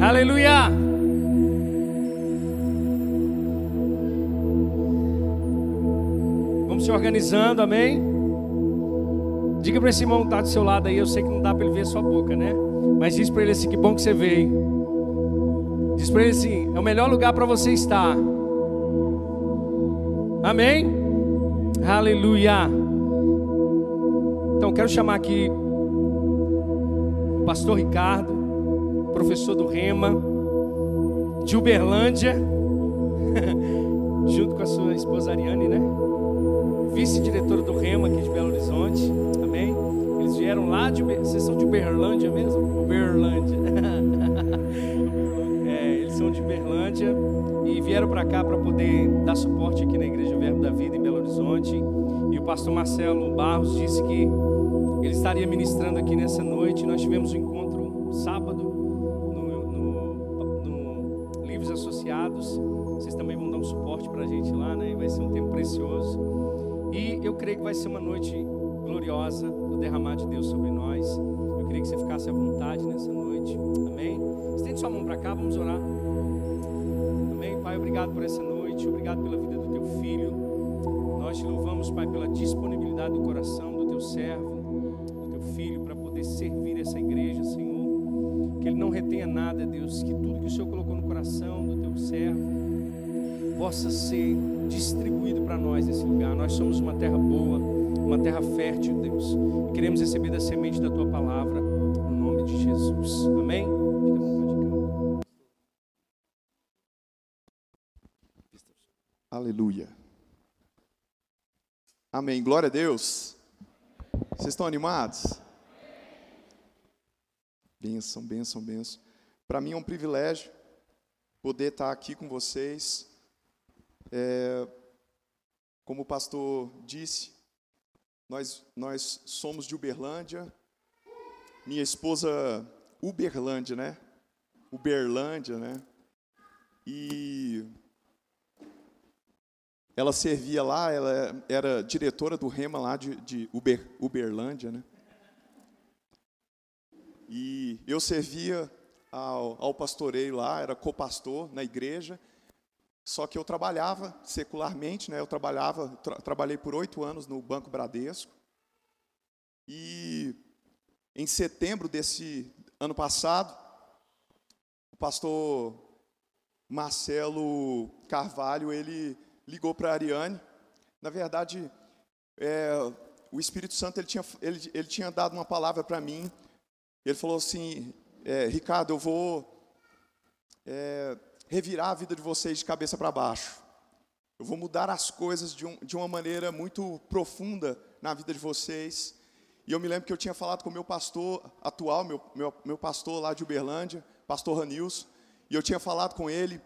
Aleluia! Vamos se organizando, amém? Diga para esse irmão que está do seu lado aí, eu sei que não dá para ele ver sua boca, né? Mas diz para ele assim: que bom que você veio. Diz para ele assim: é o melhor lugar para você estar. Amém? Aleluia. Então, quero chamar aqui o pastor Ricardo, professor do Rema, de Uberlândia, junto com a sua esposa Ariane, né? Vice-diretora do Rema aqui de Belo Horizonte. Amém? Eles vieram lá de. Vocês são de Uberlândia mesmo? Uberlândia. é, eles são de Uberlândia e vieram para cá para poder dar suporte aqui na Igreja Verbo da Vida em Belo Horizonte. E o pastor Marcelo Barros disse que ele estaria ministrando aqui nessa noite. Nós tivemos um possa ser distribuído para nós nesse lugar. Nós somos uma terra boa, uma terra fértil, Deus. Queremos receber da semente da tua palavra, no nome de Jesus. Amém? Fica à vontade, cara. Aleluia. Amém. Glória a Deus. Vocês estão animados? Benção, benção, benção. Para mim é um privilégio poder estar aqui com vocês. É, como o pastor disse, nós, nós somos de Uberlândia. Minha esposa, Uberlândia, né? Uberlândia, né? E ela servia lá, ela era diretora do Rema lá de, de Uber, Uberlândia, né? E eu servia ao, ao pastoreio lá, era copastor na igreja, só que eu trabalhava secularmente, né? Eu trabalhava, tra trabalhei por oito anos no Banco Bradesco. E em setembro desse ano passado, o pastor Marcelo Carvalho, ele ligou para a Ariane. Na verdade, é, o Espírito Santo ele tinha, ele, ele tinha dado uma palavra para mim. Ele falou assim: é, Ricardo, eu vou é, revirar a vida de vocês de cabeça para baixo. Eu vou mudar as coisas de, um, de uma maneira muito profunda na vida de vocês. E eu me lembro que eu tinha falado com o meu pastor atual, meu, meu, meu pastor lá de Uberlândia, pastor Ranils, e eu tinha falado com ele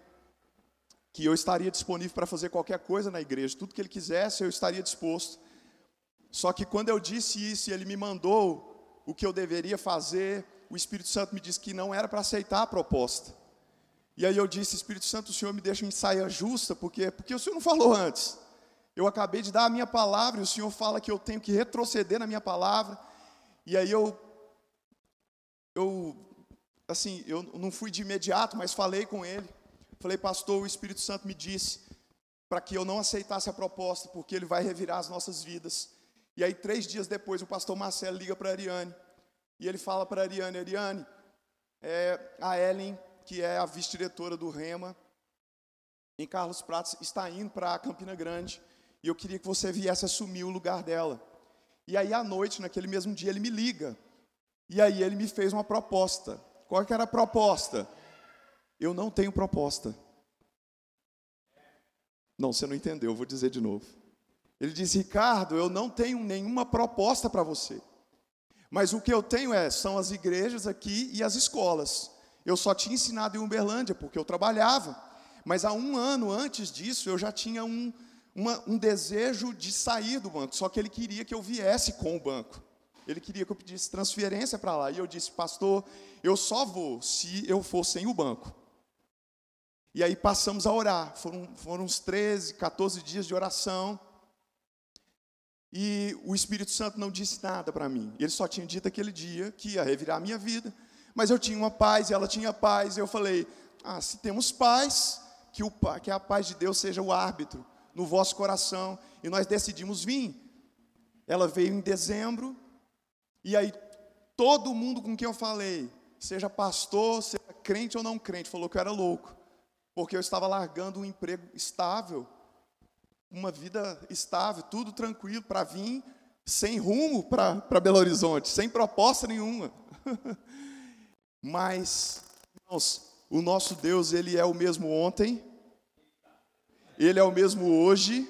que eu estaria disponível para fazer qualquer coisa na igreja, tudo que ele quisesse, eu estaria disposto. Só que quando eu disse isso e ele me mandou o que eu deveria fazer, o Espírito Santo me disse que não era para aceitar a proposta. E aí eu disse, Espírito Santo, o Senhor me deixa em saia justa, porque porque o Senhor não falou antes. Eu acabei de dar a minha palavra e o Senhor fala que eu tenho que retroceder na minha palavra. E aí eu eu assim, eu não fui de imediato, mas falei com ele. Falei, pastor, o Espírito Santo me disse para que eu não aceitasse a proposta, porque ele vai revirar as nossas vidas. E aí, três dias depois, o pastor Marcelo liga para a Ariane. E ele fala para a Ariane: Ariane, é, a Ellen, que é a vice-diretora do REMA, em Carlos Pratos, está indo para Campina Grande. E eu queria que você viesse assumir o lugar dela. E aí, à noite, naquele mesmo dia, ele me liga. E aí, ele me fez uma proposta. Qual que era a proposta? Eu não tenho proposta. Não, você não entendeu, eu vou dizer de novo. Ele disse: Ricardo, eu não tenho nenhuma proposta para você. Mas o que eu tenho é, são as igrejas aqui e as escolas. Eu só tinha ensinado em Uberlândia, porque eu trabalhava. Mas há um ano antes disso, eu já tinha um, uma, um desejo de sair do banco. Só que ele queria que eu viesse com o banco. Ele queria que eu pedisse transferência para lá. E eu disse, pastor, eu só vou se eu for sem o banco. E aí passamos a orar. Foram, foram uns 13, 14 dias de oração. E o Espírito Santo não disse nada para mim. Ele só tinha dito aquele dia que ia revirar a minha vida. Mas eu tinha uma paz ela tinha paz. E eu falei: ah, se temos paz, que, o, que a paz de Deus seja o árbitro no vosso coração. E nós decidimos vir. Ela veio em dezembro. E aí, todo mundo com quem eu falei, seja pastor, seja crente ou não crente, falou que eu era louco. Porque eu estava largando um emprego estável, uma vida estável, tudo tranquilo, para vir sem rumo para Belo Horizonte, sem proposta nenhuma. Mas, irmãos, o nosso Deus, Ele é o mesmo ontem, Ele é o mesmo hoje,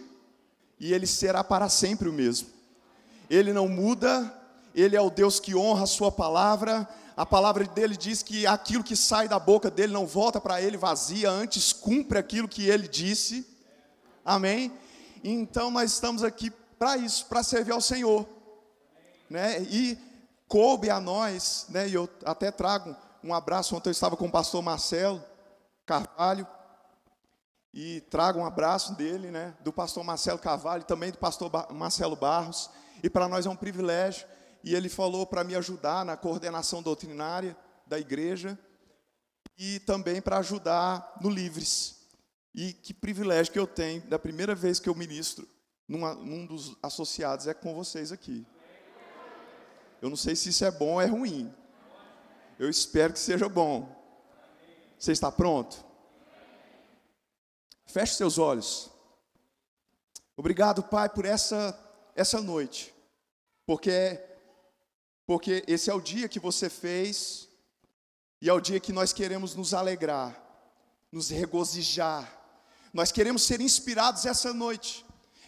e Ele será para sempre o mesmo. Ele não muda, Ele é o Deus que honra a Sua palavra, a palavra dele diz que aquilo que sai da boca dele não volta para ele vazia, antes cumpre aquilo que ele disse. Amém? Então nós estamos aqui para isso, para servir ao Senhor. Né? E coube a nós, né? e eu até trago um abraço, ontem eu estava com o pastor Marcelo Carvalho, e trago um abraço dele, né? do pastor Marcelo Carvalho, também do pastor Marcelo Barros, e para nós é um privilégio, e ele falou para me ajudar na coordenação doutrinária da igreja, e também para ajudar no Livres. E que privilégio que eu tenho, da primeira vez que eu ministro numa, num dos associados é com vocês aqui. Eu não sei se isso é bom ou é ruim. Eu espero que seja bom. Você está pronto? Feche seus olhos. Obrigado, Pai, por essa essa noite. Porque porque esse é o dia que você fez e é o dia que nós queremos nos alegrar, nos regozijar nós queremos ser inspirados essa noite.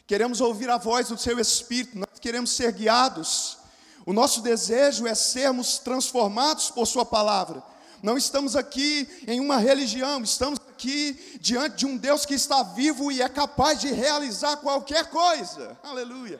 Queremos ouvir a voz do seu Espírito, nós queremos ser guiados. O nosso desejo é sermos transformados por Sua palavra. Não estamos aqui em uma religião, estamos aqui diante de um Deus que está vivo e é capaz de realizar qualquer coisa. Aleluia.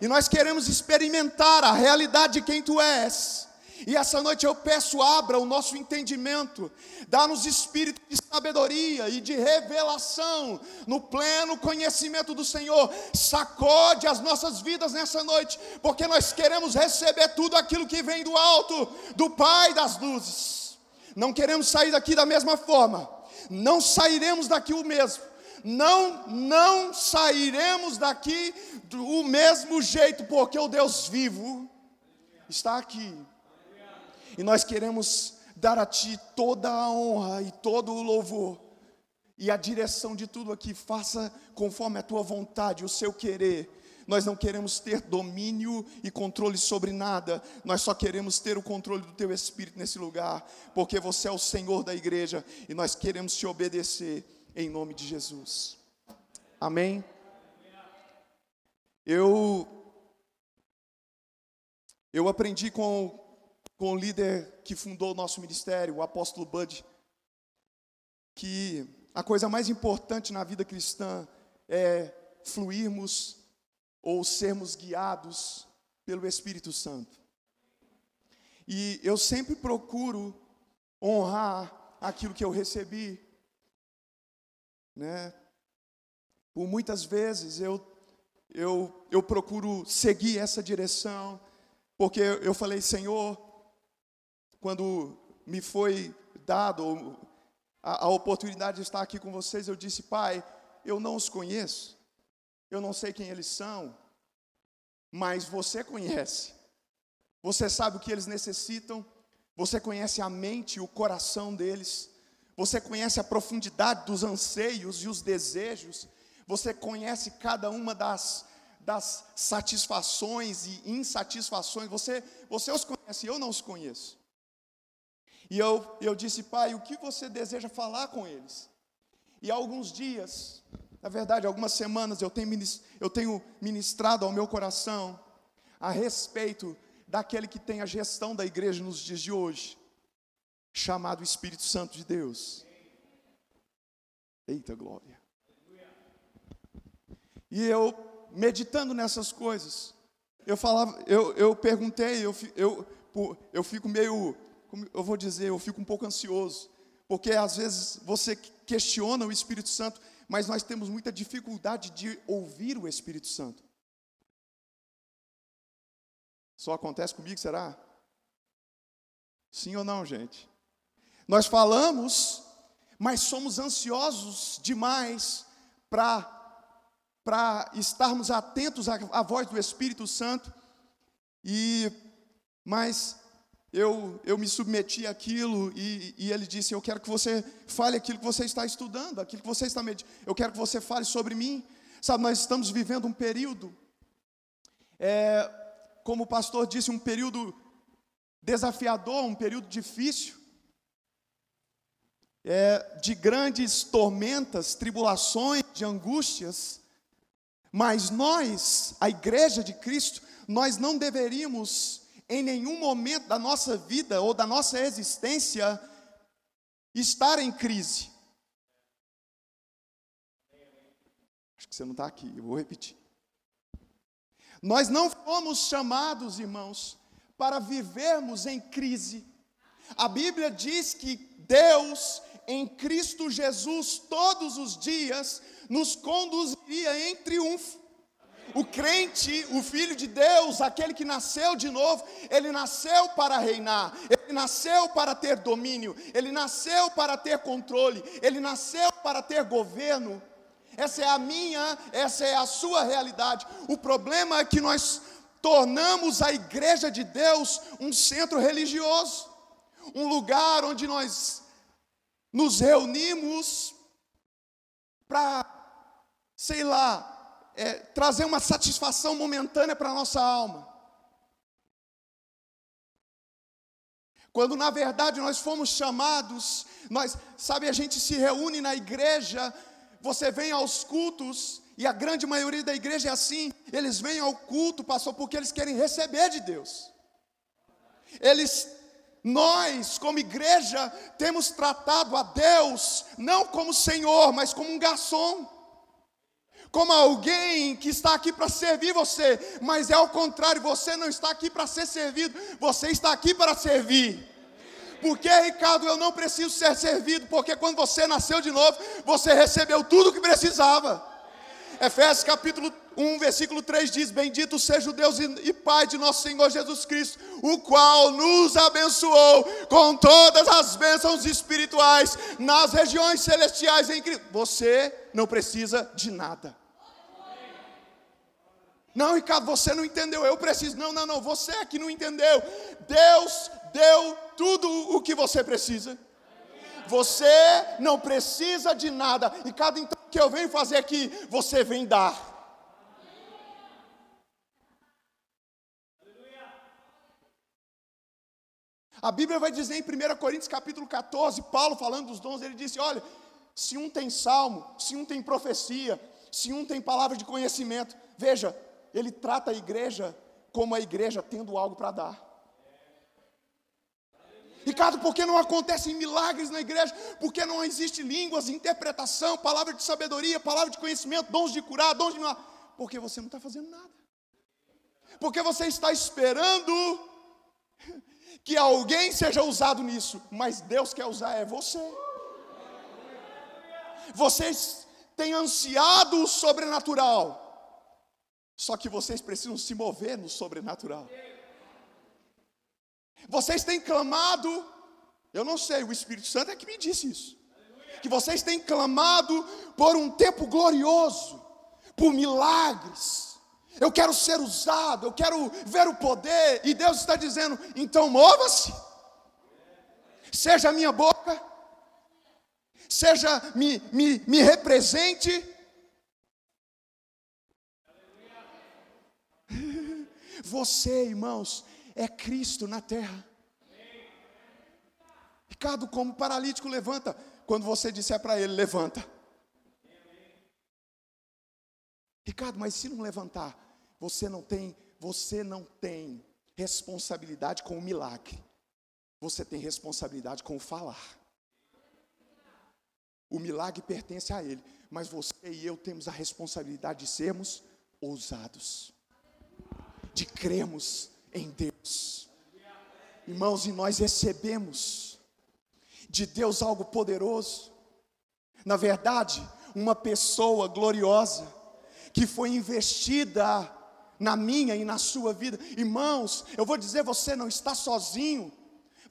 E nós queremos experimentar a realidade de quem Tu és. E essa noite eu peço, abra o nosso entendimento, dá-nos espírito de sabedoria e de revelação no pleno conhecimento do Senhor. Sacode as nossas vidas nessa noite, porque nós queremos receber tudo aquilo que vem do alto, do Pai das luzes. Não queremos sair daqui da mesma forma, não sairemos daqui o mesmo. Não, não sairemos daqui do mesmo jeito, porque o Deus vivo está aqui e nós queremos dar a Ti toda a honra e todo o louvor. E a direção de tudo aqui, faça conforme a Tua vontade, o seu querer. Nós não queremos ter domínio e controle sobre nada, nós só queremos ter o controle do Teu Espírito nesse lugar, porque você é o Senhor da igreja e nós queremos te obedecer em nome de Jesus. Amém? Eu, eu aprendi com com o líder que fundou o nosso ministério, o apóstolo Bud, que a coisa mais importante na vida cristã é fluirmos ou sermos guiados pelo Espírito Santo. E eu sempre procuro honrar aquilo que eu recebi, né? Por muitas vezes eu eu eu procuro seguir essa direção, porque eu falei, Senhor, quando me foi dado a, a oportunidade de estar aqui com vocês, eu disse, Pai, eu não os conheço, eu não sei quem eles são, mas você conhece, você sabe o que eles necessitam, você conhece a mente e o coração deles, você conhece a profundidade dos anseios e os desejos, você conhece cada uma das, das satisfações e insatisfações, você, você os conhece, eu não os conheço. E eu, eu disse, pai, o que você deseja falar com eles? E há alguns dias, na verdade, algumas semanas, eu tenho, eu tenho ministrado ao meu coração a respeito daquele que tem a gestão da igreja nos dias de hoje, chamado Espírito Santo de Deus. Eita glória. E eu, meditando nessas coisas, eu falava, eu, eu perguntei, eu, eu, eu fico meio eu vou dizer, eu fico um pouco ansioso, porque às vezes você questiona o Espírito Santo, mas nós temos muita dificuldade de ouvir o Espírito Santo. Só acontece comigo, será? Sim ou não, gente? Nós falamos, mas somos ansiosos demais para para estarmos atentos à, à, voz do Espírito Santo. E mas eu, eu me submeti àquilo e, e ele disse: Eu quero que você fale aquilo que você está estudando, aquilo que você está meditando. Eu quero que você fale sobre mim. Sabe, nós estamos vivendo um período, é, como o pastor disse, um período desafiador, um período difícil, é, de grandes tormentas, tribulações, de angústias. Mas nós, a igreja de Cristo, nós não deveríamos em nenhum momento da nossa vida ou da nossa existência estar em crise. Acho que você não está aqui, eu vou repetir. Nós não fomos chamados, irmãos, para vivermos em crise. A Bíblia diz que Deus, em Cristo Jesus, todos os dias, nos conduziria em triunfo. O crente, o filho de Deus, aquele que nasceu de novo, ele nasceu para reinar, ele nasceu para ter domínio, ele nasceu para ter controle, ele nasceu para ter governo. Essa é a minha, essa é a sua realidade. O problema é que nós tornamos a igreja de Deus um centro religioso, um lugar onde nós nos reunimos para, sei lá, é, trazer uma satisfação momentânea para a nossa alma. Quando na verdade nós fomos chamados, nós, sabe, a gente se reúne na igreja, você vem aos cultos, e a grande maioria da igreja é assim, eles vêm ao culto, pastor, porque eles querem receber de Deus. Eles nós, como igreja, temos tratado a Deus não como Senhor, mas como um garçom como alguém que está aqui para servir você, mas é ao contrário, você não está aqui para ser servido, você está aqui para servir. Porque, Ricardo, eu não preciso ser servido, porque quando você nasceu de novo, você recebeu tudo o que precisava. Efésios capítulo 1, versículo 3 diz: Bendito seja o Deus e Pai de nosso Senhor Jesus Cristo, o qual nos abençoou com todas as bênçãos espirituais nas regiões celestiais em Cristo. Você não precisa de nada. Não, Ricardo, você não entendeu, eu preciso. Não, não, não, você é que não entendeu. Deus deu tudo o que você precisa. Você não precisa de nada. E cada então que eu venho fazer aqui, você vem dar. A Bíblia vai dizer em 1 Coríntios capítulo 14, Paulo falando dos dons, ele disse: olha, se um tem salmo, se um tem profecia, se um tem palavra de conhecimento, veja, ele trata a igreja como a igreja tendo algo para dar. Ricardo, por que não acontecem milagres na igreja? Por que não existe línguas, interpretação, palavra de sabedoria, palavra de conhecimento, dons de curar, dons de. Porque você não está fazendo nada. Porque você está esperando que alguém seja usado nisso, mas Deus quer usar é você. Vocês têm ansiado o sobrenatural, só que vocês precisam se mover no sobrenatural. Vocês têm clamado, eu não sei, o Espírito Santo é que me disse isso. Que vocês têm clamado por um tempo glorioso, por milagres. Eu quero ser usado, eu quero ver o poder, e Deus está dizendo: então mova-se, seja a minha boca, seja, me, me, me represente, Você, irmãos, é Cristo na terra. Ricardo, como paralítico levanta, quando você disser para ele, levanta. Ricardo, mas se não levantar, você não tem, você não tem responsabilidade com o milagre. Você tem responsabilidade com o falar. O milagre pertence a ele, mas você e eu temos a responsabilidade de sermos ousados de crermos em Deus. Irmãos, e nós recebemos de Deus algo poderoso. Na verdade, uma pessoa gloriosa que foi investida na minha e na sua vida. Irmãos, eu vou dizer, você não está sozinho.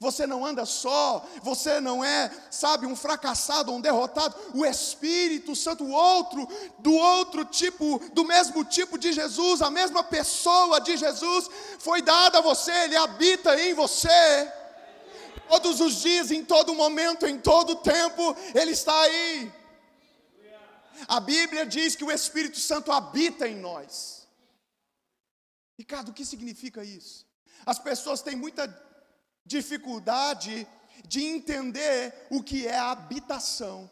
Você não anda só, você não é, sabe, um fracassado, um derrotado. O Espírito Santo, o outro, do outro tipo, do mesmo tipo de Jesus, a mesma pessoa de Jesus, foi dada a você, ele habita em você. Todos os dias, em todo momento, em todo tempo, ele está aí. A Bíblia diz que o Espírito Santo habita em nós. Ricardo, o que significa isso? As pessoas têm muita dificuldade de entender o que é habitação.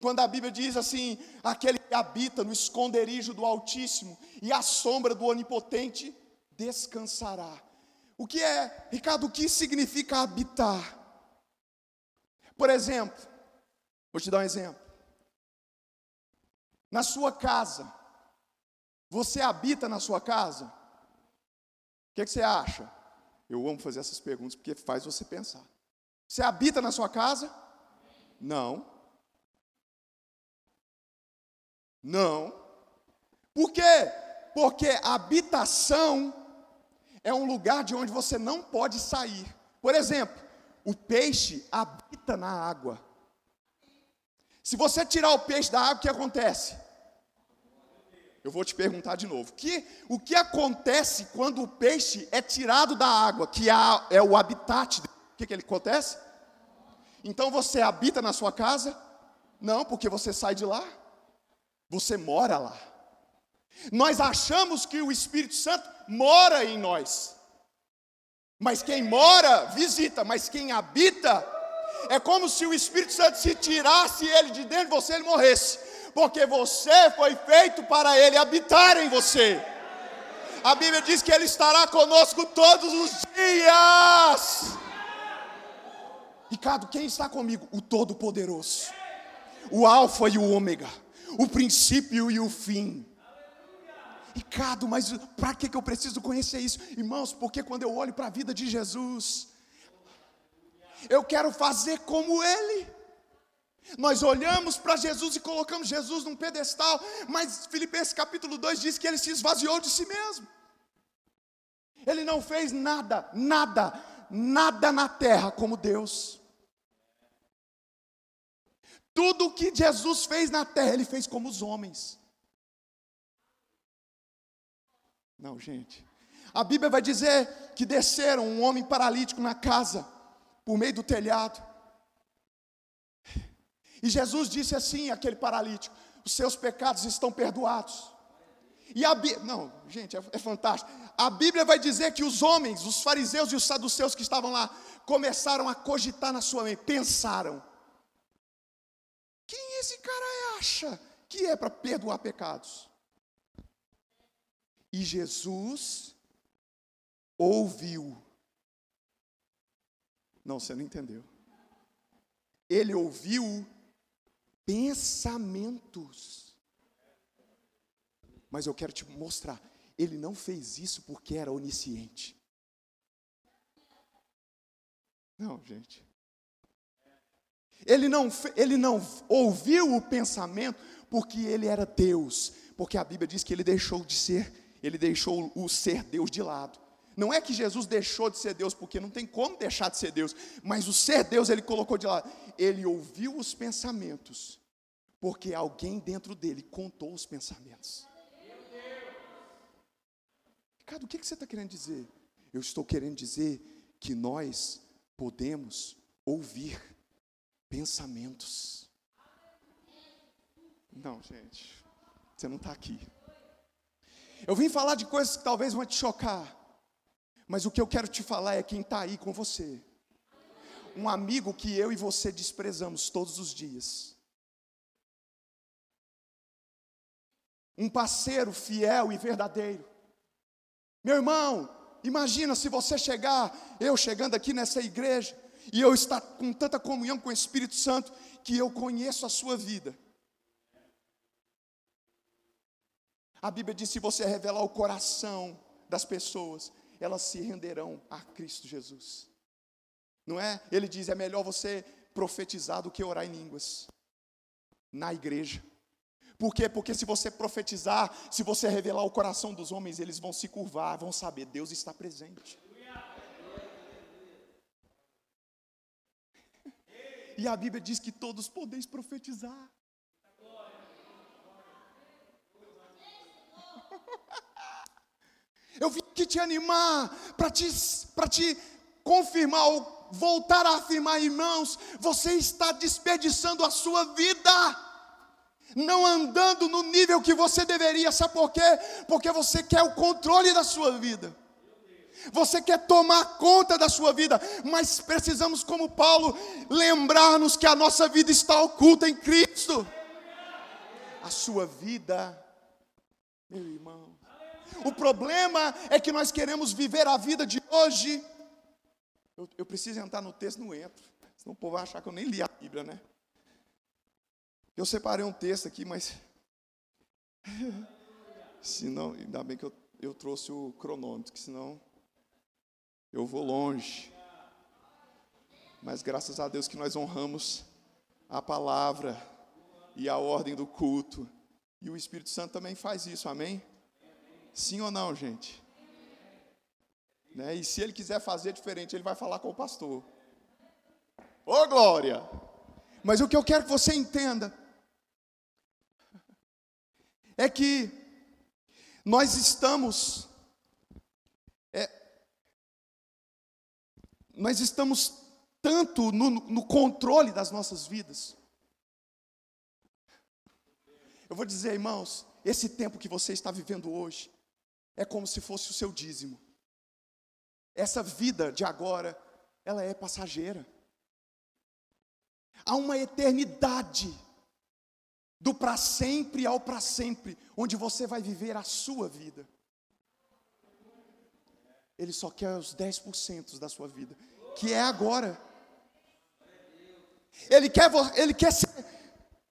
Quando a Bíblia diz assim: aquele que habita no esconderijo do Altíssimo e a sombra do Onipotente descansará. O que é, Ricardo, o que significa habitar? Por exemplo, vou te dar um exemplo. Na sua casa, você habita na sua casa? O que, é que você acha? Eu amo fazer essas perguntas porque faz você pensar. Você habita na sua casa? Não. Não. Por quê? Porque habitação é um lugar de onde você não pode sair. Por exemplo, o peixe habita na água. Se você tirar o peixe da água, o que acontece? Eu vou te perguntar de novo. Que, o que acontece quando o peixe é tirado da água, que é o habitat? O que, que ele acontece? Então você habita na sua casa? Não, porque você sai de lá. Você mora lá. Nós achamos que o Espírito Santo mora em nós. Mas quem mora, visita, mas quem habita, é como se o Espírito Santo se tirasse ele de dentro de você, ele morresse porque você foi feito para Ele habitar em você. A Bíblia diz que Ele estará conosco todos os dias. Ricardo, quem está comigo? O Todo-Poderoso, o Alfa e o Ômega, o princípio e o fim. Ricardo, mas para que eu preciso conhecer isso? Irmãos, porque quando eu olho para a vida de Jesus, eu quero fazer como Ele. Nós olhamos para Jesus e colocamos Jesus num pedestal, mas Filipenses capítulo 2 diz que ele se esvaziou de si mesmo. Ele não fez nada, nada, nada na terra como Deus. Tudo que Jesus fez na terra, ele fez como os homens. Não, gente. A Bíblia vai dizer que desceram um homem paralítico na casa, por meio do telhado. E Jesus disse assim àquele paralítico: os seus pecados estão perdoados. E a Bíblia, não, gente, é, é, fantástico. A Bíblia vai dizer que os homens, os fariseus e os saduceus que estavam lá, começaram a cogitar na sua mente, pensaram: quem esse cara acha que é para perdoar pecados? E Jesus ouviu. Não, você não entendeu. Ele ouviu pensamentos. Mas eu quero te mostrar, ele não fez isso porque era onisciente. Não, gente. Ele não, ele não ouviu o pensamento porque ele era Deus, porque a Bíblia diz que ele deixou de ser, ele deixou o ser Deus de lado. Não é que Jesus deixou de ser Deus, porque não tem como deixar de ser Deus, mas o ser Deus ele colocou de lado. Ele ouviu os pensamentos porque alguém dentro dele contou os pensamentos. Ricardo, o que você está querendo dizer? Eu estou querendo dizer que nós podemos ouvir pensamentos. Não, gente, você não está aqui. Eu vim falar de coisas que talvez vão te chocar, mas o que eu quero te falar é quem está aí com você. Um amigo que eu e você desprezamos todos os dias um parceiro fiel e verdadeiro. Meu irmão, imagina se você chegar, eu chegando aqui nessa igreja, e eu estar com tanta comunhão com o Espírito Santo, que eu conheço a sua vida. A Bíblia diz: se você revelar o coração das pessoas, elas se renderão a Cristo Jesus. Não é? Ele diz: é melhor você profetizar do que orar em línguas na igreja. Por quê? Porque se você profetizar, se você revelar o coração dos homens, eles vão se curvar, vão saber, Deus está presente. E a Bíblia diz que todos podeis profetizar. Eu vim aqui te animar para te, te confirmar ou voltar a afirmar, irmãos, você está desperdiçando a sua vida não andando no nível que você deveria, sabe por quê? Porque você quer o controle da sua vida. Você quer tomar conta da sua vida, mas precisamos, como Paulo, lembrar-nos que a nossa vida está oculta em Cristo. A sua vida, meu irmão. O problema é que nós queremos viver a vida de hoje. Eu, eu preciso entrar no texto, não entro. Senão o povo vai achar que eu nem li a Bíblia, né? Eu separei um texto aqui, mas. senão, ainda bem que eu, eu trouxe o cronômetro, que senão eu vou longe. Mas graças a Deus que nós honramos a palavra e a ordem do culto. E o Espírito Santo também faz isso, amém? Sim ou não, gente? Né? E se ele quiser fazer diferente, ele vai falar com o pastor. Ô oh, glória! Mas o que eu quero que você entenda é que nós estamos é, nós estamos tanto no, no controle das nossas vidas. Eu vou dizer, irmãos, esse tempo que você está vivendo hoje é como se fosse o seu dízimo. Essa vida de agora, ela é passageira. Há uma eternidade do para sempre ao para sempre, onde você vai viver a sua vida. Ele só quer os 10% da sua vida, que é agora. Ele quer, ele quer ser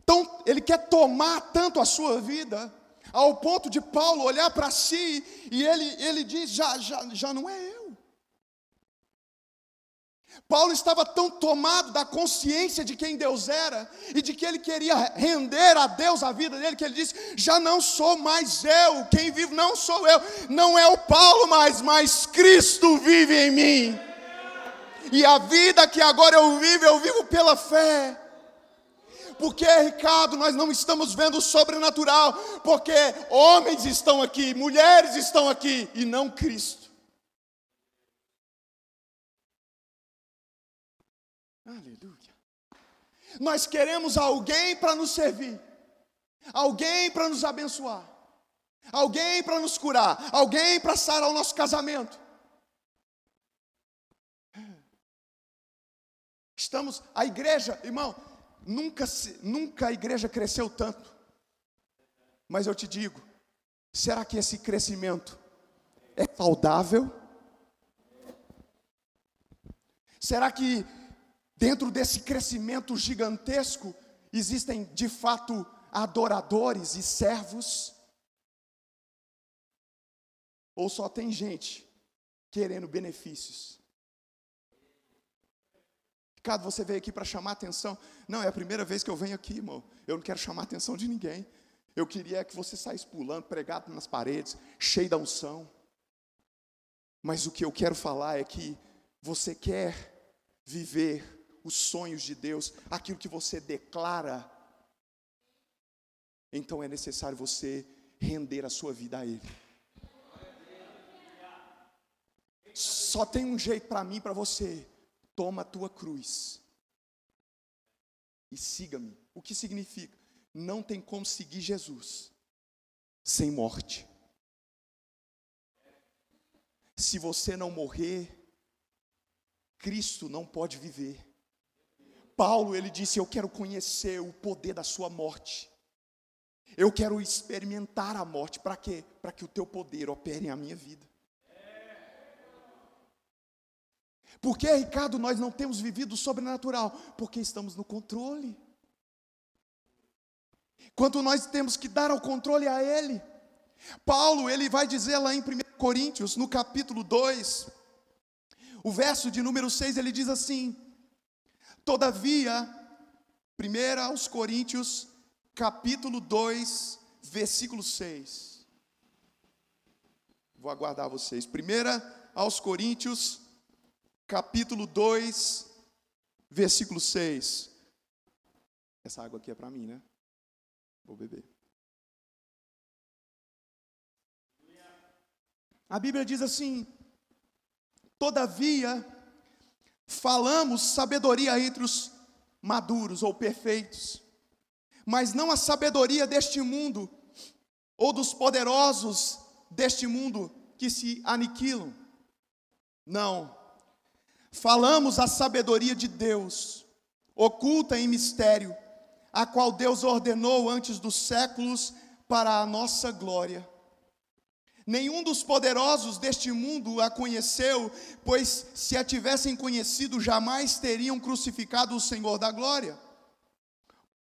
tão, ele quer tomar tanto a sua vida, ao ponto de Paulo olhar para si e ele, ele diz: já, já, já não é. Paulo estava tão tomado da consciência de quem Deus era e de que ele queria render a Deus a vida dele, que ele disse: Já não sou mais eu, quem vive não sou eu, não é o Paulo mais, mas Cristo vive em mim. E a vida que agora eu vivo, eu vivo pela fé. Porque, Ricardo, nós não estamos vendo o sobrenatural, porque homens estão aqui, mulheres estão aqui e não Cristo. Aleluia. Nós queremos alguém para nos servir, alguém para nos abençoar, alguém para nos curar, alguém para sarar o nosso casamento. Estamos, a igreja, irmão, nunca, nunca a igreja cresceu tanto. Mas eu te digo, será que esse crescimento é saudável? Será que Dentro desse crescimento gigantesco, existem de fato adoradores e servos? Ou só tem gente querendo benefícios? Ricardo, você veio aqui para chamar atenção. Não, é a primeira vez que eu venho aqui, irmão. Eu não quero chamar atenção de ninguém. Eu queria que você saísse pulando, pregado nas paredes, cheio da unção. Mas o que eu quero falar é que você quer viver os sonhos de Deus, aquilo que você declara, então é necessário você render a sua vida a Ele. Só tem um jeito para mim e para você. Toma a tua cruz e siga-me. O que significa? Não tem como seguir Jesus sem morte. Se você não morrer, Cristo não pode viver. Paulo, ele disse: Eu quero conhecer o poder da sua morte. Eu quero experimentar a morte. Para quê? Para que o teu poder opere a minha vida. Por que, Ricardo, nós não temos vivido o sobrenatural? Porque estamos no controle. Quanto nós temos que dar ao controle a Ele. Paulo, ele vai dizer lá em 1 Coríntios, no capítulo 2, o verso de número 6, ele diz assim: Todavia, 1 aos Coríntios, capítulo 2, versículo 6. Vou aguardar vocês. 1 aos Coríntios, capítulo 2, versículo 6. Essa água aqui é para mim, né? Vou beber. A Bíblia diz assim: Todavia, falamos sabedoria entre os maduros ou perfeitos, mas não a sabedoria deste mundo ou dos poderosos deste mundo que se aniquilam. Não. Falamos a sabedoria de Deus, oculta em mistério, a qual Deus ordenou antes dos séculos para a nossa glória Nenhum dos poderosos deste mundo a conheceu, pois se a tivessem conhecido, jamais teriam crucificado o Senhor da glória.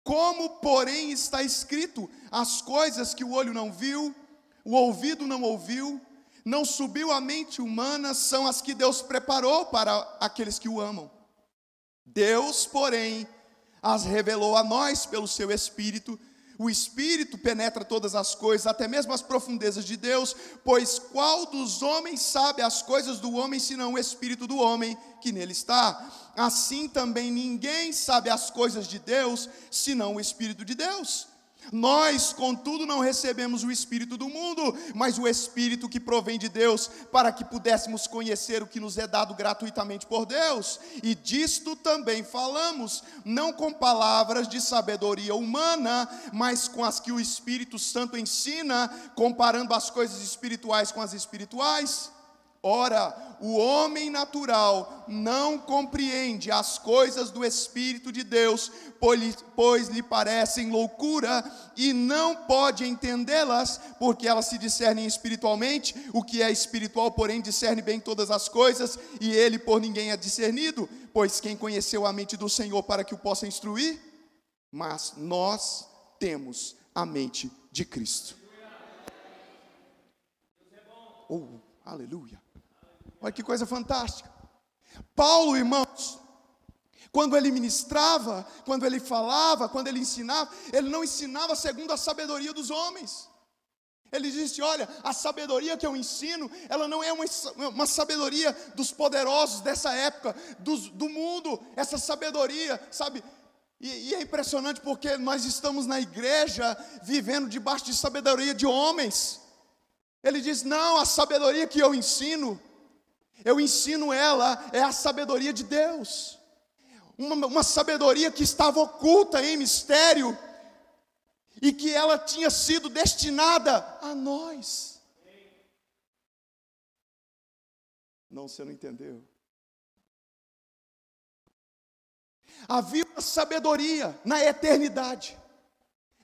Como, porém, está escrito: as coisas que o olho não viu, o ouvido não ouviu, não subiu à mente humana, são as que Deus preparou para aqueles que o amam. Deus, porém, as revelou a nós pelo seu Espírito, o Espírito penetra todas as coisas, até mesmo as profundezas de Deus, pois qual dos homens sabe as coisas do homem senão o Espírito do homem que nele está? Assim também ninguém sabe as coisas de Deus senão o Espírito de Deus. Nós, contudo, não recebemos o Espírito do mundo, mas o Espírito que provém de Deus, para que pudéssemos conhecer o que nos é dado gratuitamente por Deus. E disto também falamos, não com palavras de sabedoria humana, mas com as que o Espírito Santo ensina, comparando as coisas espirituais com as espirituais. Ora, o homem natural não compreende as coisas do Espírito de Deus, pois lhe parecem loucura e não pode entendê-las, porque elas se discernem espiritualmente. O que é espiritual, porém, discerne bem todas as coisas, e ele por ninguém é discernido, pois quem conheceu a mente do Senhor para que o possa instruir? Mas nós temos a mente de Cristo. Oh, aleluia. Olha que coisa fantástica. Paulo, irmãos, quando ele ministrava, quando ele falava, quando ele ensinava, ele não ensinava segundo a sabedoria dos homens. Ele disse: Olha, a sabedoria que eu ensino, ela não é uma, uma sabedoria dos poderosos dessa época, dos, do mundo, essa sabedoria, sabe? E, e é impressionante porque nós estamos na igreja vivendo debaixo de sabedoria de homens. Ele diz: Não, a sabedoria que eu ensino, eu ensino ela, é a sabedoria de Deus. Uma, uma sabedoria que estava oculta em mistério e que ela tinha sido destinada a nós. Não, você não entendeu. Havia uma sabedoria na eternidade,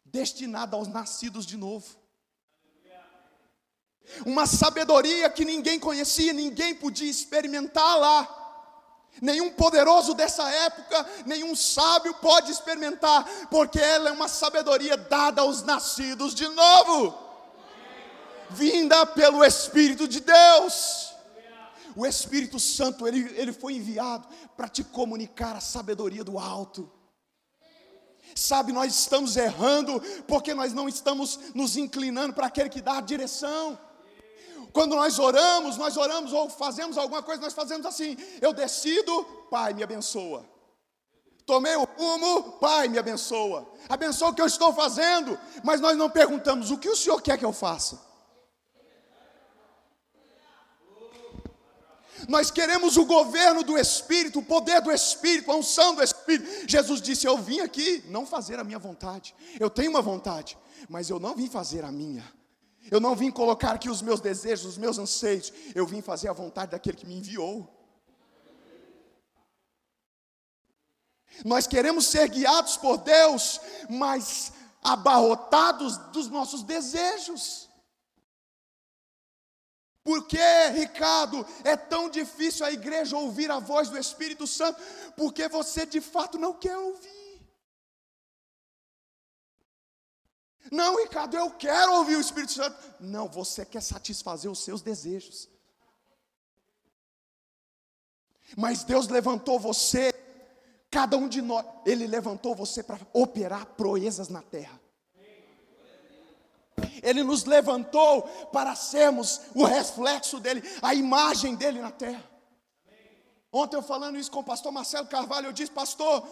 destinada aos nascidos de novo uma sabedoria que ninguém conhecia, ninguém podia experimentar lá. Nenhum poderoso dessa época, nenhum sábio pode experimentar, porque ela é uma sabedoria dada aos nascidos de novo, vinda pelo Espírito de Deus. O Espírito Santo, ele, ele foi enviado para te comunicar a sabedoria do alto. Sabe, nós estamos errando porque nós não estamos nos inclinando para aquele que dá a direção. Quando nós oramos, nós oramos ou fazemos alguma coisa, nós fazemos assim: eu decido, Pai, me abençoa. Tomei o rumo, Pai, me abençoa. Abençoa o que eu estou fazendo, mas nós não perguntamos: o que o Senhor quer que eu faça? Nós queremos o governo do Espírito, o poder do Espírito, a unção do Espírito. Jesus disse: Eu vim aqui não fazer a minha vontade. Eu tenho uma vontade, mas eu não vim fazer a minha. Eu não vim colocar aqui os meus desejos, os meus anseios. Eu vim fazer a vontade daquele que me enviou. Nós queremos ser guiados por Deus, mas abarrotados dos nossos desejos. Por que, Ricardo, é tão difícil a igreja ouvir a voz do Espírito Santo? Porque você de fato não quer ouvir. Não, Ricardo, eu quero ouvir o Espírito Santo. Não, você quer satisfazer os seus desejos. Mas Deus levantou você, cada um de nós, Ele levantou você para operar proezas na terra. Ele nos levantou para sermos o reflexo dele, a imagem dele na terra. Ontem eu falando isso com o pastor Marcelo Carvalho, eu disse, pastor,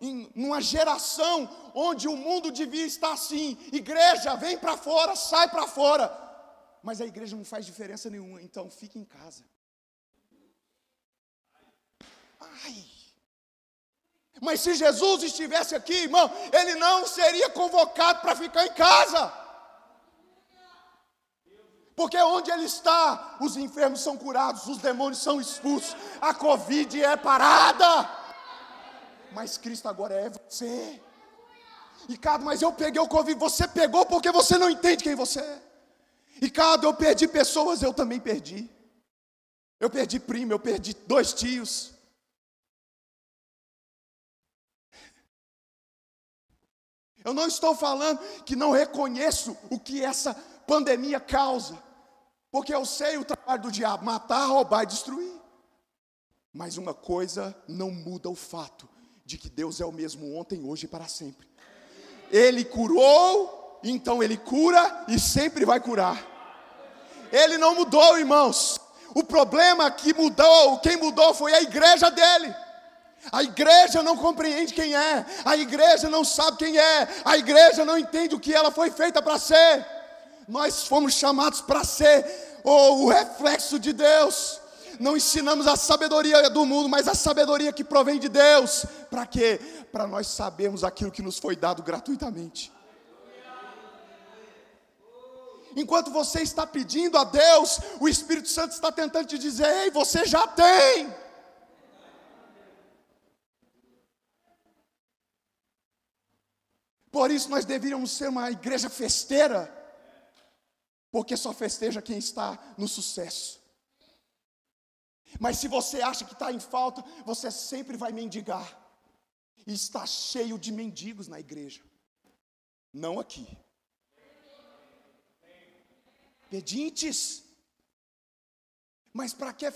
em uma geração onde o mundo devia estar assim: igreja, vem para fora, sai para fora. Mas a igreja não faz diferença nenhuma, então fique em casa. Ai. Mas se Jesus estivesse aqui, irmão, ele não seria convocado para ficar em casa. Porque onde ele está, os enfermos são curados, os demônios são expulsos, a Covid é parada mas Cristo agora é você. Ricardo, mas eu peguei o Covid, você pegou porque você não entende quem você é. Ricardo, eu perdi pessoas, eu também perdi. Eu perdi primo, eu perdi dois tios. Eu não estou falando que não reconheço o que essa pandemia causa, porque eu sei o trabalho do diabo: matar, roubar e destruir. Mas uma coisa não muda o fato de que Deus é o mesmo ontem, hoje e para sempre. Ele curou, então ele cura e sempre vai curar. Ele não mudou, irmãos. O problema que mudou, quem mudou foi a igreja dele. A igreja não compreende quem é, a igreja não sabe quem é, a igreja não entende o que ela foi feita para ser. Nós fomos chamados para ser oh, o reflexo de Deus não ensinamos a sabedoria do mundo, mas a sabedoria que provém de Deus. Para quê? Para nós sabermos aquilo que nos foi dado gratuitamente. Enquanto você está pedindo a Deus, o Espírito Santo está tentando te dizer: ei, você já tem. Por isso nós deveríamos ser uma igreja festeira, porque só festeja quem está no sucesso. Mas se você acha que está em falta, você sempre vai mendigar. E está cheio de mendigos na igreja. Não aqui. Pedintes. Mas para que.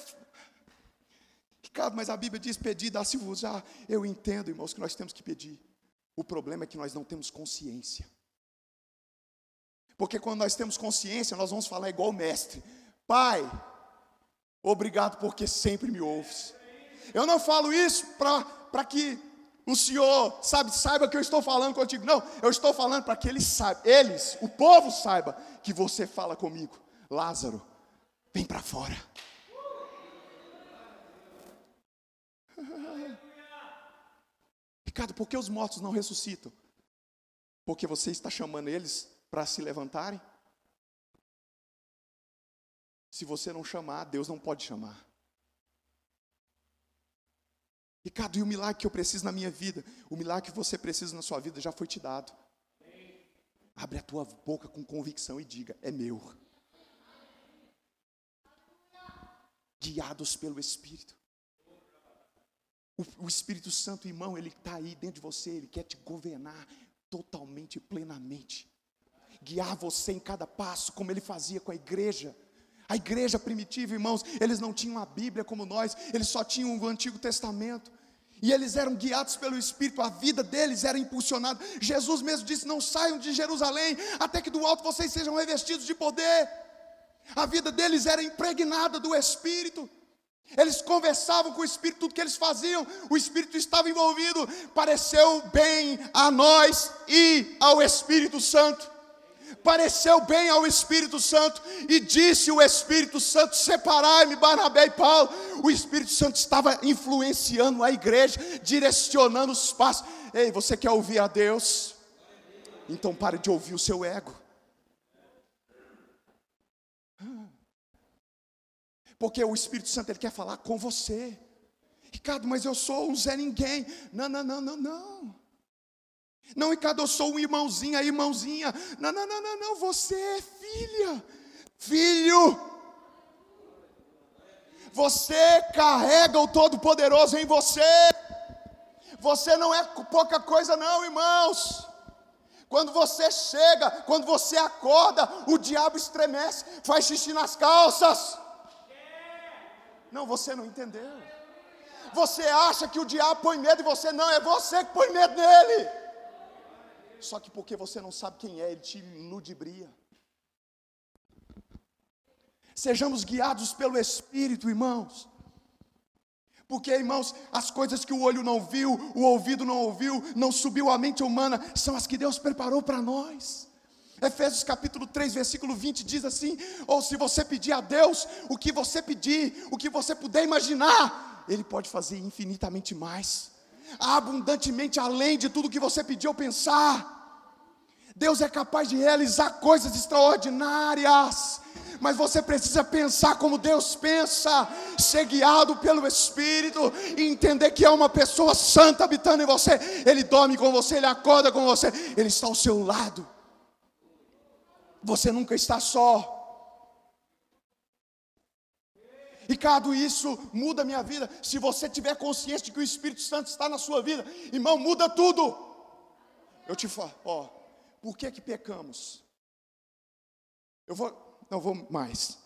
Ricardo, mas a Bíblia diz: pedir, dá-se-vos. Ah, eu entendo, irmãos, que nós temos que pedir. O problema é que nós não temos consciência. Porque quando nós temos consciência, nós vamos falar igual o mestre: Pai, Obrigado porque sempre me ouves. Eu não falo isso para que o Senhor sabe, saiba que eu estou falando contigo. Não, eu estou falando para que eles saibam, eles, o povo saiba que você fala comigo. Lázaro, vem para fora. Ricardo, por que os mortos não ressuscitam? Porque você está chamando eles para se levantarem? Se você não chamar, Deus não pode chamar. Ricardo, e o milagre que eu preciso na minha vida, o milagre que você precisa na sua vida já foi te dado. Abre a tua boca com convicção e diga: é meu. Guiados pelo Espírito. O, o Espírito Santo, irmão, ele está aí dentro de você, ele quer te governar totalmente plenamente. Guiar você em cada passo, como ele fazia com a igreja. A igreja primitiva, irmãos, eles não tinham a Bíblia como nós, eles só tinham o Antigo Testamento. E eles eram guiados pelo Espírito, a vida deles era impulsionada. Jesus mesmo disse: Não saiam de Jerusalém, até que do alto vocês sejam revestidos de poder. A vida deles era impregnada do Espírito. Eles conversavam com o Espírito, tudo que eles faziam, o Espírito estava envolvido. Pareceu bem a nós e ao Espírito Santo pareceu bem ao Espírito Santo e disse o Espírito Santo: Separai-me, Barnabé e Paulo. O Espírito Santo estava influenciando a igreja, direcionando os passos. Ei, você quer ouvir a Deus? Então pare de ouvir o seu ego. Porque o Espírito Santo ele quer falar com você. Ricardo, mas eu sou um Zé Ninguém. Não, não, não, não, não. Não, sou um irmãozinho, a irmãozinha. Não, não, não, não, não, você é filha, filho. Você carrega o Todo-Poderoso em você. Você não é pouca coisa, não, irmãos. Quando você chega, quando você acorda, o diabo estremece, faz xixi nas calças. Não, você não entendeu. Você acha que o diabo põe medo em você, não, é você que põe medo nele. Só que porque você não sabe quem é, ele te ludibria. Sejamos guiados pelo Espírito, irmãos. Porque, irmãos, as coisas que o olho não viu, o ouvido não ouviu, não subiu à mente humana, são as que Deus preparou para nós. Efésios capítulo 3, versículo 20 diz assim: Ou se você pedir a Deus o que você pedir, o que você puder imaginar, Ele pode fazer infinitamente mais, abundantemente além de tudo que você pediu pensar. Deus é capaz de realizar coisas extraordinárias mas você precisa pensar como Deus pensa, ser guiado pelo Espírito e entender que é uma pessoa santa habitando em você. Ele dorme com você, ele acorda com você, ele está ao seu lado. Você nunca está só. Cada isso muda a minha vida. Se você tiver consciência de que o Espírito Santo está na sua vida, irmão, muda tudo. Eu te falo, ó, por que que pecamos? Eu vou, não vou mais.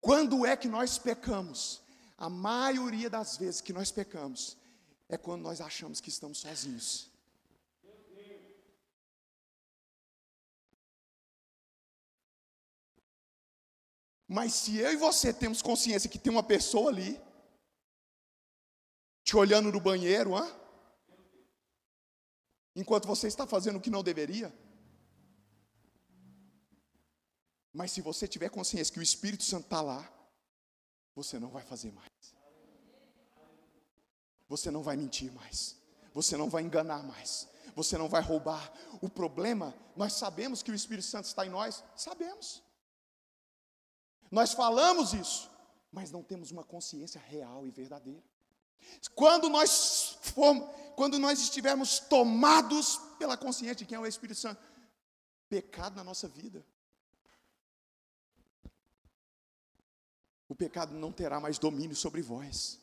Quando é que nós pecamos? A maioria das vezes que nós pecamos é quando nós achamos que estamos sozinhos. Mas se eu e você temos consciência que tem uma pessoa ali, te olhando no banheiro, hã? enquanto você está fazendo o que não deveria, Mas se você tiver consciência que o Espírito Santo está lá, você não vai fazer mais. Você não vai mentir mais. Você não vai enganar mais. Você não vai roubar. O problema, nós sabemos que o Espírito Santo está em nós, sabemos. Nós falamos isso, mas não temos uma consciência real e verdadeira. Quando nós formos, quando nós estivermos tomados pela consciência de quem é o Espírito Santo, pecado na nossa vida, o pecado não terá mais domínio sobre vós.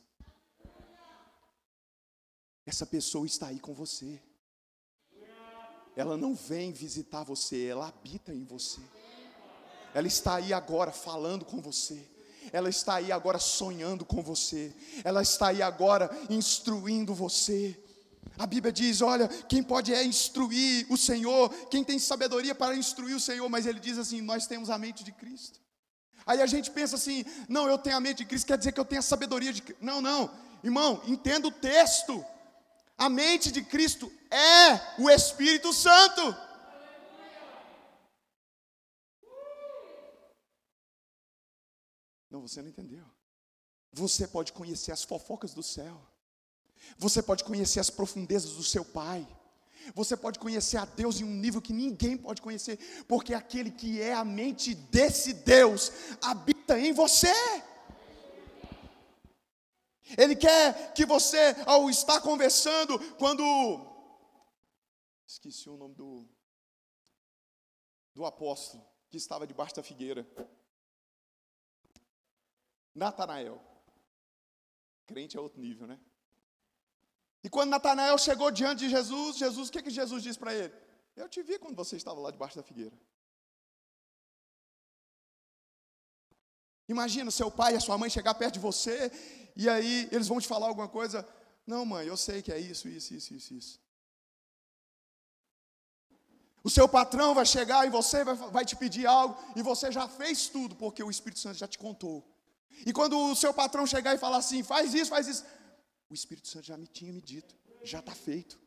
Essa pessoa está aí com você. Ela não vem visitar você, ela habita em você. Ela está aí agora falando com você. Ela está aí agora sonhando com você. Ela está aí agora instruindo você. A Bíblia diz: olha, quem pode é instruir o Senhor, quem tem sabedoria para instruir o Senhor, mas ele diz assim: nós temos a mente de Cristo. Aí a gente pensa assim: não, eu tenho a mente de Cristo, quer dizer que eu tenho a sabedoria de Cristo. Não, não, irmão, entenda o texto. A mente de Cristo é o Espírito Santo. Não, você não entendeu. Você pode conhecer as fofocas do céu. Você pode conhecer as profundezas do seu pai. Você pode conhecer a Deus em um nível que ninguém pode conhecer, porque aquele que é a mente desse Deus habita em você. Ele quer que você, ao estar conversando, quando. Esqueci o nome do, do apóstolo que estava debaixo da figueira. Natanael. Crente é outro nível, né? E quando Natanael chegou diante de Jesus, Jesus, o que, que Jesus disse para ele? Eu te vi quando você estava lá debaixo da figueira. Imagina seu pai e a sua mãe chegar perto de você e aí eles vão te falar alguma coisa. Não, mãe, eu sei que é isso, isso, isso, isso, isso. O seu patrão vai chegar e você vai, vai te pedir algo e você já fez tudo porque o Espírito Santo já te contou. E quando o seu patrão chegar e falar assim, faz isso, faz isso, o Espírito Santo já me tinha me dito, já está feito.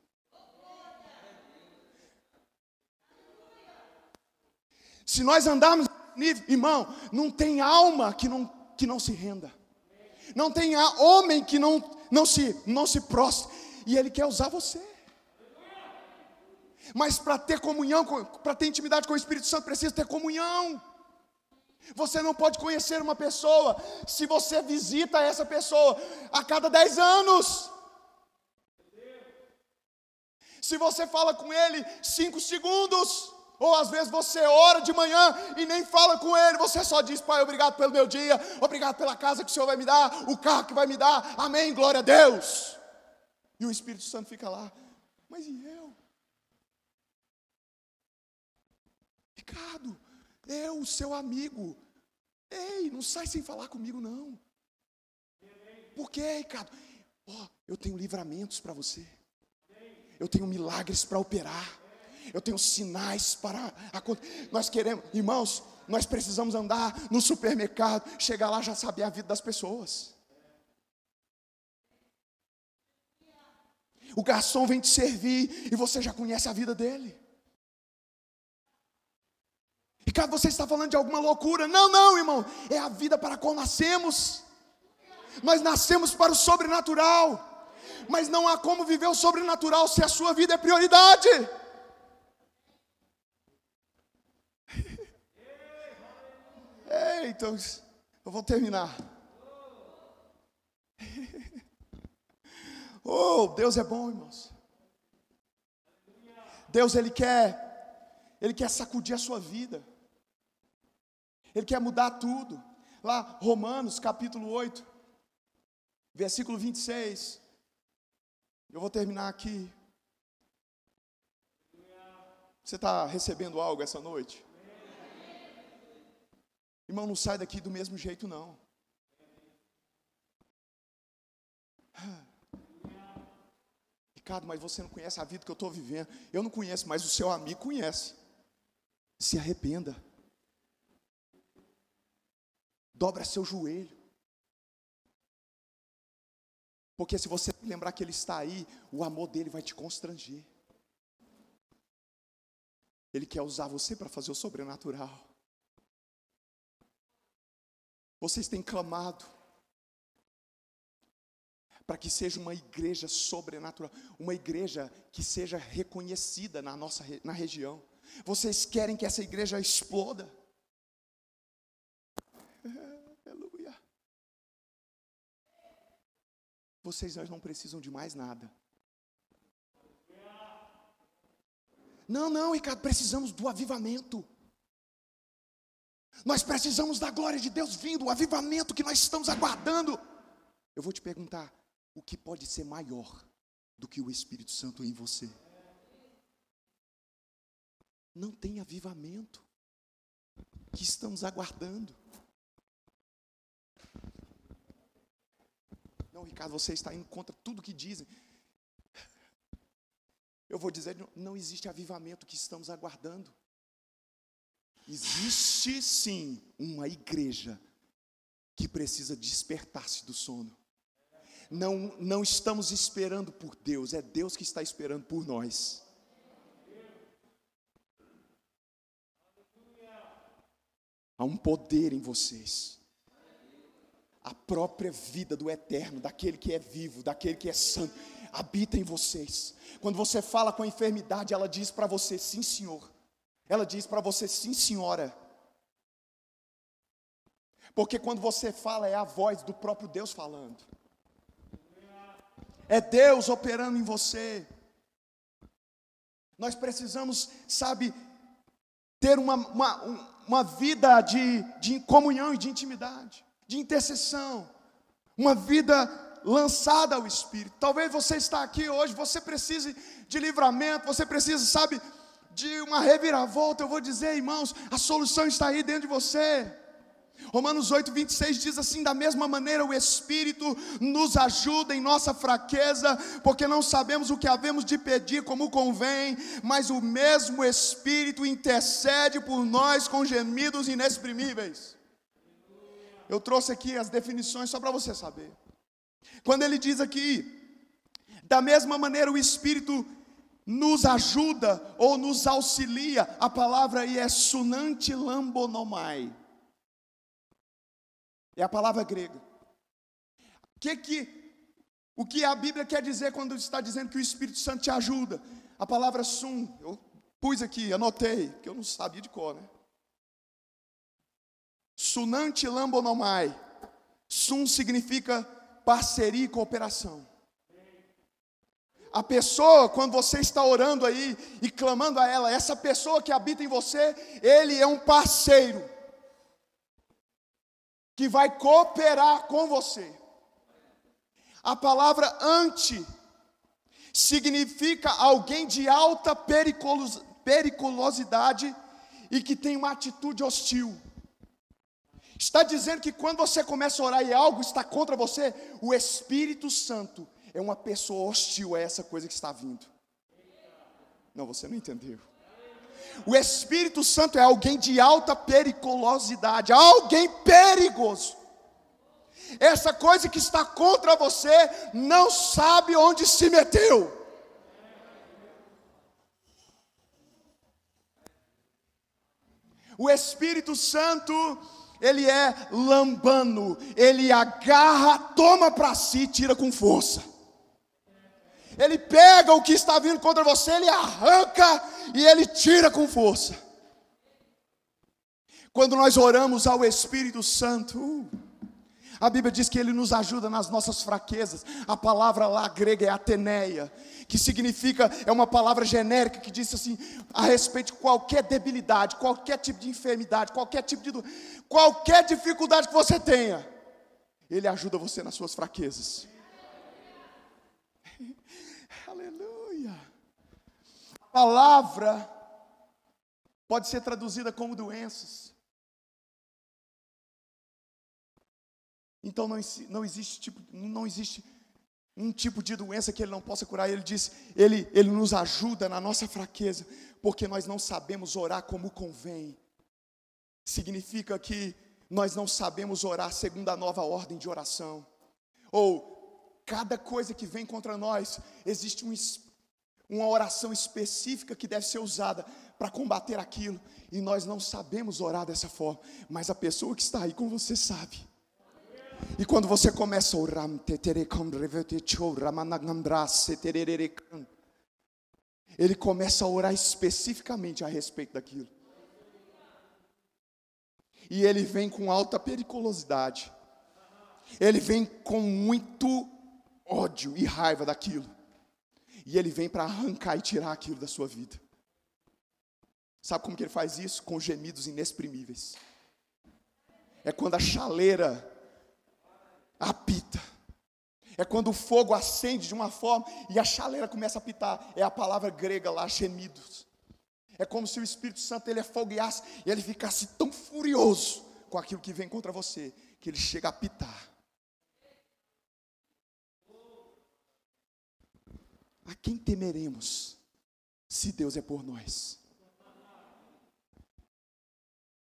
Se nós andarmos nível, irmão, não tem alma que não, que não se renda. Não tem homem que não, não se não se prostre. E ele quer usar você. Mas para ter comunhão, para ter intimidade com o Espírito Santo, precisa ter comunhão. Você não pode conhecer uma pessoa se você visita essa pessoa a cada 10 anos. Se você fala com ele cinco segundos, ou às vezes você ora de manhã e nem fala com ele, você só diz, Pai, obrigado pelo meu dia, obrigado pela casa que o Senhor vai me dar, o carro que vai me dar, amém, glória a Deus. E o Espírito Santo fica lá, mas e eu? Ricardo, eu, seu amigo. Ei, não sai sem falar comigo, não. Por quê, Ricardo? Oh, eu tenho livramentos para você. Eu tenho milagres para operar. Eu tenho sinais para acontecer. Nós queremos, irmãos, nós precisamos andar no supermercado, chegar lá já saber a vida das pessoas. O garçom vem te servir e você já conhece a vida dele. Ricardo, você está falando de alguma loucura? Não, não, irmão. É a vida para a qual nascemos. Nós nascemos para o sobrenatural. Mas não há como viver o sobrenatural se a sua vida é prioridade. Eita, eu vou terminar. Oh, Deus é bom, irmãos. Deus ele quer ele quer sacudir a sua vida. Ele quer mudar tudo. Lá Romanos, capítulo 8, versículo 26. Eu vou terminar aqui. Você está recebendo algo essa noite? Irmão, não sai daqui do mesmo jeito, não. Ricardo, mas você não conhece a vida que eu estou vivendo. Eu não conheço, mas o seu amigo conhece. Se arrependa. Dobra seu joelho. Porque se você lembrar que Ele está aí, o amor dele vai te constranger. Ele quer usar você para fazer o sobrenatural. Vocês têm clamado para que seja uma igreja sobrenatural, uma igreja que seja reconhecida na nossa na região. Vocês querem que essa igreja exploda? Vocês não precisam de mais nada. Não, não, Ricardo, precisamos do avivamento. Nós precisamos da glória de Deus vindo, o avivamento que nós estamos aguardando. Eu vou te perguntar: o que pode ser maior do que o Espírito Santo em você? Não tem avivamento que estamos aguardando. Não, Ricardo, você está indo contra tudo que dizem. Eu vou dizer, não existe avivamento que estamos aguardando. Existe sim uma igreja que precisa despertar-se do sono. Não, não estamos esperando por Deus, é Deus que está esperando por nós. Há um poder em vocês a própria vida do eterno, daquele que é vivo, daquele que é santo, habita em vocês. Quando você fala com a enfermidade, ela diz para você, sim, senhor. Ela diz para você, sim, senhora. Porque quando você fala, é a voz do próprio Deus falando. É Deus operando em você. Nós precisamos, sabe, ter uma, uma, uma vida de, de comunhão e de intimidade de intercessão, uma vida lançada ao Espírito. Talvez você está aqui hoje, você precise de livramento, você precisa, sabe, de uma reviravolta. Eu vou dizer, irmãos, a solução está aí dentro de você. Romanos 8, 26 diz assim: da mesma maneira o Espírito nos ajuda em nossa fraqueza, porque não sabemos o que havemos de pedir como convém, mas o mesmo Espírito intercede por nós com gemidos inexprimíveis. Eu trouxe aqui as definições só para você saber. Quando ele diz aqui, da mesma maneira o Espírito nos ajuda ou nos auxilia, a palavra aí é sunante lambonomai. É a palavra grega. Que que, o que a Bíblia quer dizer quando está dizendo que o Espírito Santo te ajuda? A palavra sum, eu pus aqui, anotei, que eu não sabia de cor, né? Sunante lambonomai. Sun significa parceria e cooperação. A pessoa, quando você está orando aí e clamando a ela, essa pessoa que habita em você, ele é um parceiro que vai cooperar com você. A palavra ante significa alguém de alta periculosidade e que tem uma atitude hostil. Está dizendo que quando você começa a orar e algo está contra você, o Espírito Santo é uma pessoa hostil a essa coisa que está vindo. Não, você não entendeu. O Espírito Santo é alguém de alta periculosidade, alguém perigoso. Essa coisa que está contra você não sabe onde se meteu. O Espírito Santo ele é lambano, ele agarra, toma para si, tira com força. Ele pega o que está vindo contra você, ele arranca e ele tira com força. Quando nós oramos ao Espírito Santo, uh, a Bíblia diz que ele nos ajuda nas nossas fraquezas. A palavra lá grega é ateneia, que significa, é uma palavra genérica que diz assim, a respeito de qualquer debilidade, qualquer tipo de enfermidade, qualquer tipo de qualquer dificuldade que você tenha. Ele ajuda você nas suas fraquezas. Aleluia. A palavra pode ser traduzida como doenças. Então não, não existe tipo, não existe um tipo de doença que ele não possa curar. Ele diz, ele, ele nos ajuda na nossa fraqueza, porque nós não sabemos orar como convém. Significa que nós não sabemos orar segundo a nova ordem de oração. Ou cada coisa que vem contra nós, existe um, uma oração específica que deve ser usada para combater aquilo, e nós não sabemos orar dessa forma, mas a pessoa que está aí com você sabe. E quando você começa a orar, ele começa a orar especificamente a respeito daquilo. E ele vem com alta periculosidade. Ele vem com muito ódio e raiva daquilo. E ele vem para arrancar e tirar aquilo da sua vida. Sabe como que ele faz isso? Com gemidos inexprimíveis. É quando a chaleira apita. É quando o fogo acende de uma forma e a chaleira começa a apitar. É a palavra grega lá, gemidos. É como se o Espírito Santo ele afogueasse e ele ficasse tão furioso com aquilo que vem contra você, que ele chega a apitar. A quem temeremos se Deus é por nós?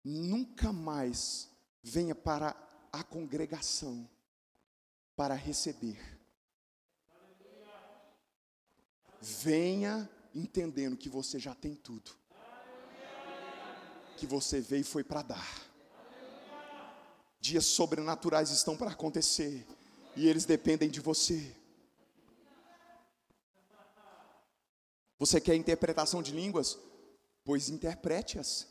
Nunca mais venha para a congregação para receber. Venha entendendo que você já tem tudo. Que você veio foi para dar. Dias sobrenaturais estão para acontecer e eles dependem de você. Você quer interpretação de línguas? Pois interprete-as.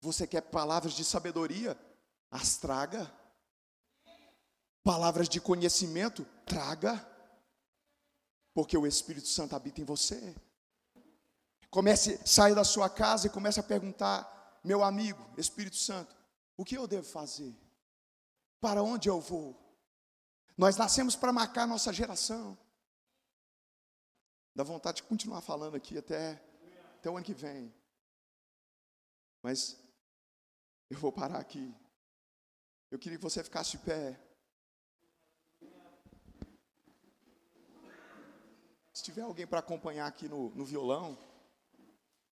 Você quer palavras de sabedoria? As traga palavras de conhecimento, traga, porque o Espírito Santo habita em você. Comece, saia da sua casa e comece a perguntar, meu amigo, Espírito Santo, o que eu devo fazer? Para onde eu vou? Nós nascemos para marcar nossa geração. Dá vontade de continuar falando aqui até, até o ano que vem. Mas eu vou parar aqui. Eu queria que você ficasse de pé. Tiver alguém para acompanhar aqui no, no violão,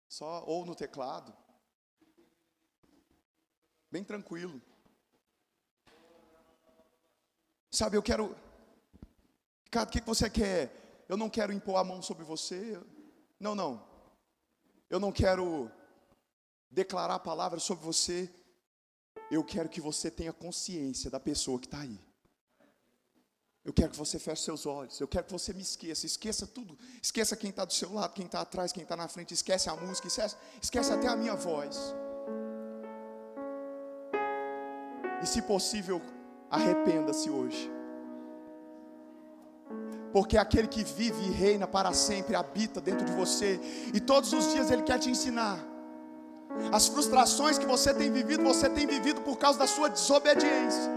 só ou no teclado, bem tranquilo. Sabe, eu quero. Cara, o que você quer? Eu não quero impor a mão sobre você. Não, não. Eu não quero declarar palavras sobre você. Eu quero que você tenha consciência da pessoa que está aí. Eu quero que você feche seus olhos. Eu quero que você me esqueça. Esqueça tudo. Esqueça quem está do seu lado, quem está atrás, quem está na frente. Esquece a música. Esquece, esquece até a minha voz. E se possível, arrependa-se hoje. Porque aquele que vive e reina para sempre habita dentro de você. E todos os dias Ele quer te ensinar. As frustrações que você tem vivido, você tem vivido por causa da sua desobediência.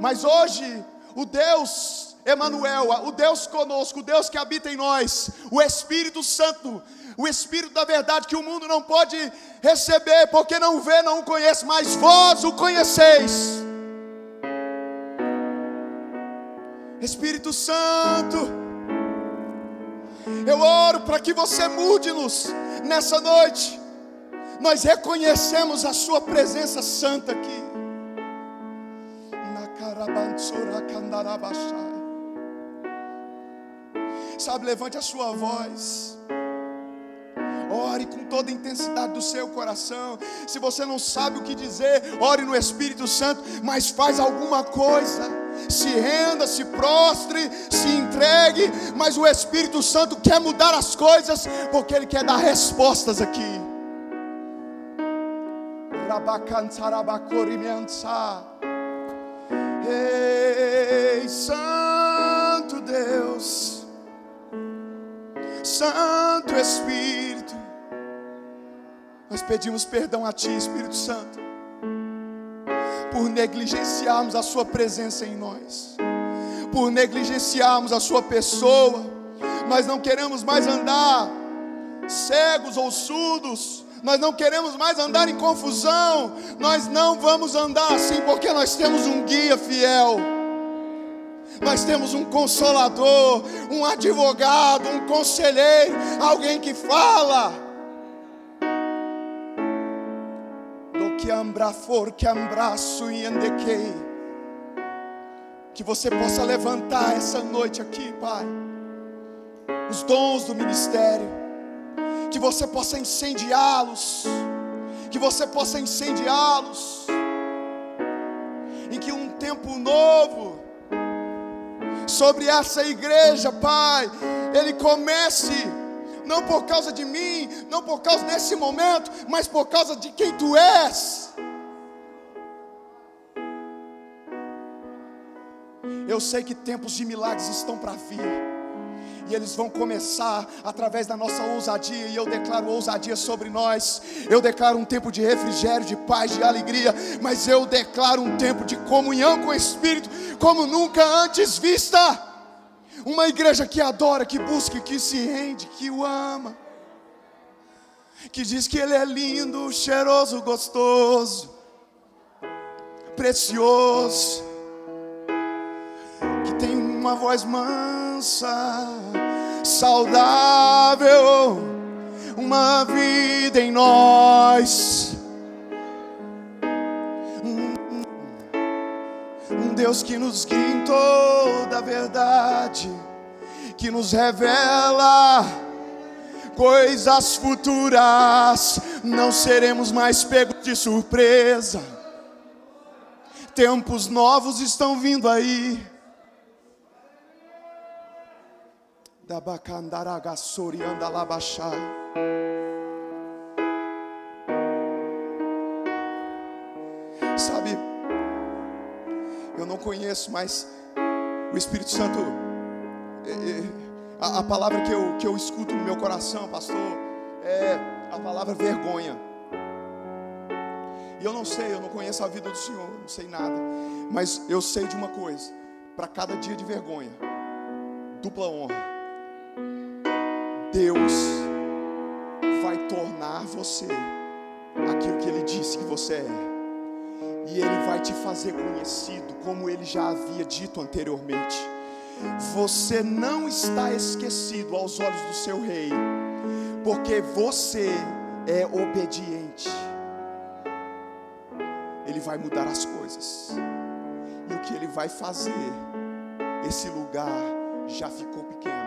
Mas hoje o Deus Emanuel, o Deus conosco, o Deus que habita em nós, o Espírito Santo, o Espírito da verdade que o mundo não pode receber, porque não vê, não o conhece, mas vós o conheceis. Espírito Santo, eu oro para que você mude-nos nessa noite. Nós reconhecemos a Sua presença santa aqui. Sabe, levante a sua voz. Ore com toda a intensidade do seu coração. Se você não sabe o que dizer, ore no Espírito Santo, mas faz alguma coisa. Se renda, se prostre, se entregue, mas o Espírito Santo quer mudar as coisas, porque Ele quer dar respostas aqui. Ei, Santo Deus, Santo Espírito, nós pedimos perdão a Ti, Espírito Santo, por negligenciarmos a Sua presença em nós, por negligenciarmos a Sua pessoa. Nós não queremos mais andar cegos ou surdos, nós não queremos mais andar em confusão, nós não vamos andar assim, porque nós temos um guia fiel. Nós temos um consolador, um advogado, um conselheiro, alguém que fala. Do que ambra for que ambraço e andequei. Que você possa levantar essa noite aqui, Pai, os dons do ministério que você possa incendiá-los, que você possa incendiá-los, em que um tempo novo sobre essa igreja, Pai, ele comece não por causa de mim, não por causa desse momento, mas por causa de quem tu és. Eu sei que tempos de milagres estão para vir e eles vão começar através da nossa ousadia, e eu declaro ousadia sobre nós. Eu declaro um tempo de refrigério, de paz, de alegria, mas eu declaro um tempo de comunhão com o Espírito, como nunca antes vista. Uma igreja que adora, que busca, que se rende, que o ama, que diz que Ele é lindo, cheiroso, gostoso, precioso, que tem uma voz mansa saudável, uma vida em nós. Um Deus que nos guia em toda a verdade, que nos revela coisas futuras, não seremos mais pegos de surpresa. Tempos novos estão vindo aí. Sabe, eu não conheço, mas o Espírito Santo, é, é, a, a palavra que eu, que eu escuto no meu coração, pastor, é a palavra vergonha. E eu não sei, eu não conheço a vida do Senhor, não sei nada, mas eu sei de uma coisa: para cada dia de vergonha, dupla honra. Deus vai tornar você aquilo que Ele disse que você é. E Ele vai te fazer conhecido, como Ele já havia dito anteriormente. Você não está esquecido aos olhos do seu Rei, porque você é obediente. Ele vai mudar as coisas, e o que Ele vai fazer, esse lugar já ficou pequeno.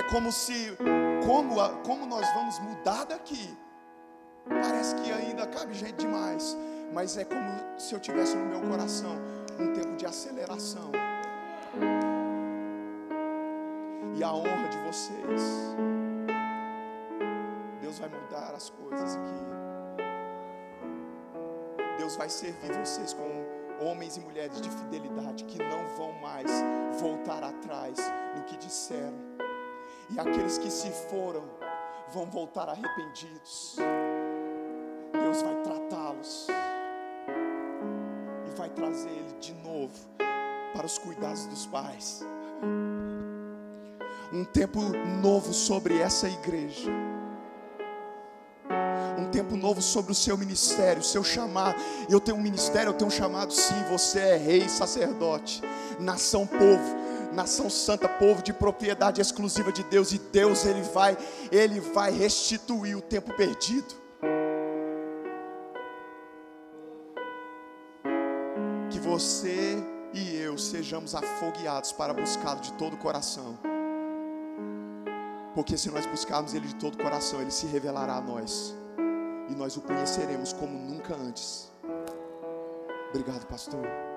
É como se, como, como nós vamos mudar daqui. Parece que ainda cabe gente demais, mas é como se eu tivesse no meu coração um tempo de aceleração. E a honra de vocês. Deus vai mudar as coisas aqui. Deus vai servir vocês com homens e mulheres de fidelidade que não vão mais voltar atrás no que disseram e aqueles que se foram vão voltar arrependidos. Deus vai tratá-los e vai trazer ele de novo para os cuidados dos pais. Um tempo novo sobre essa igreja. Um tempo novo sobre o seu ministério, o seu chamado. Eu tenho um ministério, eu tenho um chamado, sim. Você é rei, sacerdote, nação, povo nação santa, povo de propriedade exclusiva de Deus, e Deus ele vai, ele vai restituir o tempo perdido. Que você e eu sejamos afogueados para buscá-lo de todo o coração. Porque se nós buscarmos Ele de todo o coração, Ele se revelará a nós. E nós o conheceremos como nunca antes. Obrigado, pastor.